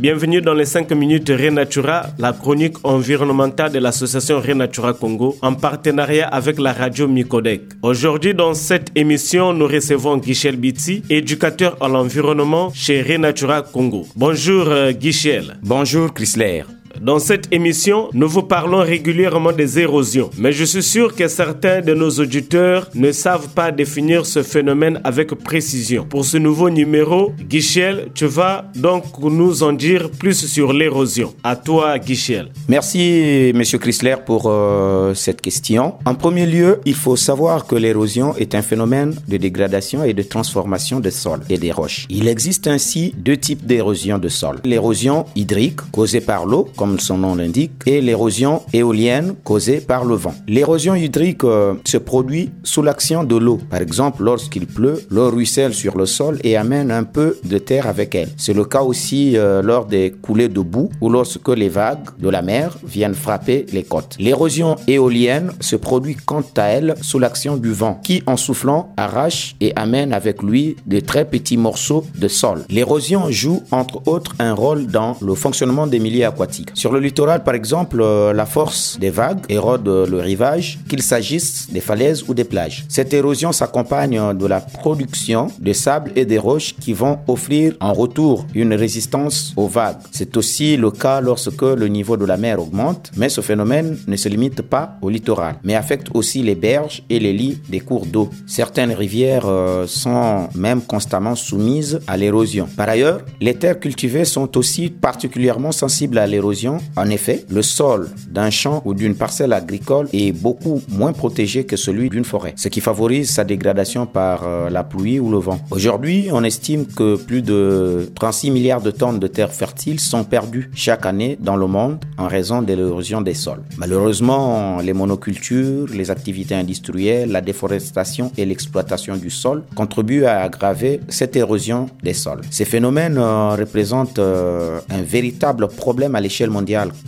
Bienvenue dans les 5 minutes Renatura, la chronique environnementale de l'association Renatura Congo en partenariat avec la radio Micodec. Aujourd'hui, dans cette émission, nous recevons Guichel Biti, éducateur à l'environnement chez Renatura Congo. Bonjour euh, Guichel. Bonjour Chrysler. Dans cette émission, nous vous parlons régulièrement des érosions, mais je suis sûr que certains de nos auditeurs ne savent pas définir ce phénomène avec précision. Pour ce nouveau numéro, Guichel, tu vas donc nous en dire plus sur l'érosion. À toi, Guichel. Merci, Monsieur Chrysler, pour euh, cette question. En premier lieu, il faut savoir que l'érosion est un phénomène de dégradation et de transformation des sols et des roches. Il existe ainsi deux types d'érosion de sol. L'érosion hydrique, causée par l'eau, comme son nom l'indique, et l'érosion éolienne causée par le vent. L'érosion hydrique euh, se produit sous l'action de l'eau. Par exemple, lorsqu'il pleut, l'eau ruisselle sur le sol et amène un peu de terre avec elle. C'est le cas aussi euh, lors des coulées de boue ou lorsque les vagues de la mer viennent frapper les côtes. L'érosion éolienne se produit quant à elle sous l'action du vent qui, en soufflant, arrache et amène avec lui de très petits morceaux de sol. L'érosion joue entre autres un rôle dans le fonctionnement des milieux aquatiques. Sur le littoral, par exemple, euh, la force des vagues érode le rivage, qu'il s'agisse des falaises ou des plages. Cette érosion s'accompagne de la production de sable et des roches qui vont offrir en retour une résistance aux vagues. C'est aussi le cas lorsque le niveau de la mer augmente, mais ce phénomène ne se limite pas au littoral, mais affecte aussi les berges et les lits des cours d'eau. Certaines rivières euh, sont même constamment soumises à l'érosion. Par ailleurs, les terres cultivées sont aussi particulièrement sensibles à l'érosion en effet, le sol d'un champ ou d'une parcelle agricole est beaucoup moins protégé que celui d'une forêt, ce qui favorise sa dégradation par euh, la pluie ou le vent. Aujourd'hui, on estime que plus de 36 milliards de tonnes de terres fertiles sont perdues chaque année dans le monde en raison de l'érosion des sols. Malheureusement, les monocultures, les activités industrielles, la déforestation et l'exploitation du sol contribuent à aggraver cette érosion des sols. Ces phénomènes euh, représentent euh, un véritable problème à l'échelle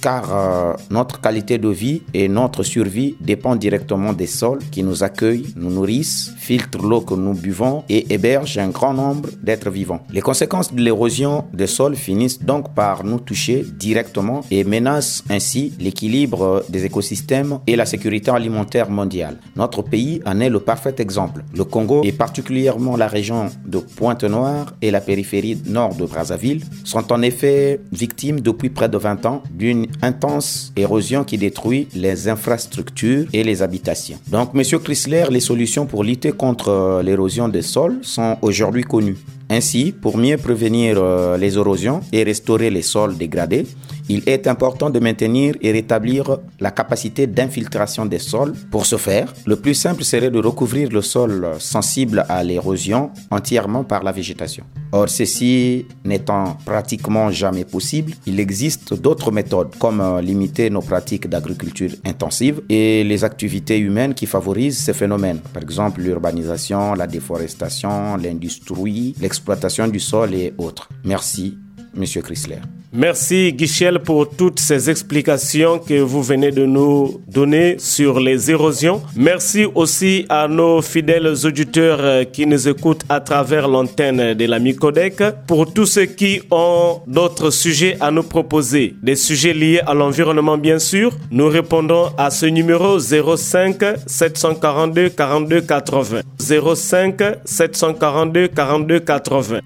car euh, notre qualité de vie et notre survie dépendent directement des sols qui nous accueillent, nous nourrissent, filtrent l'eau que nous buvons et hébergent un grand nombre d'êtres vivants. Les conséquences de l'érosion des sols finissent donc par nous toucher directement et menacent ainsi l'équilibre des écosystèmes et la sécurité alimentaire mondiale. Notre pays en est le parfait exemple. Le Congo et particulièrement la région de Pointe-Noire et la périphérie nord de Brazzaville sont en effet victimes depuis près de 20 ans d'une intense érosion qui détruit les infrastructures et les habitations. Donc, Monsieur Chrysler, les solutions pour lutter contre euh, l'érosion des sols sont aujourd'hui connues. Ainsi, pour mieux prévenir euh, les érosions et restaurer les sols dégradés, il est important de maintenir et rétablir la capacité d'infiltration des sols. Pour ce faire, le plus simple serait de recouvrir le sol sensible à l'érosion entièrement par la végétation. Or, ceci n'étant pratiquement jamais possible, il existe d'autres méthodes comme euh, limiter nos pratiques d'agriculture intensive et les activités humaines qui favorisent ces phénomènes. Par exemple, l'urbanisation, la déforestation, l'industrie, l'exploitation du sol et autres. Merci, Monsieur Chrysler. Merci Guichel pour toutes ces explications que vous venez de nous donner sur les érosions. Merci aussi à nos fidèles auditeurs euh, qui nous écoutent à travers l'antenne de la Micodec. Pour tous ceux qui ont d'autres sujets à nous proposer, des sujets liés à l'environnement bien sûr, nous répondons à ce numéro 05 742 42 80. 05 742 42 80.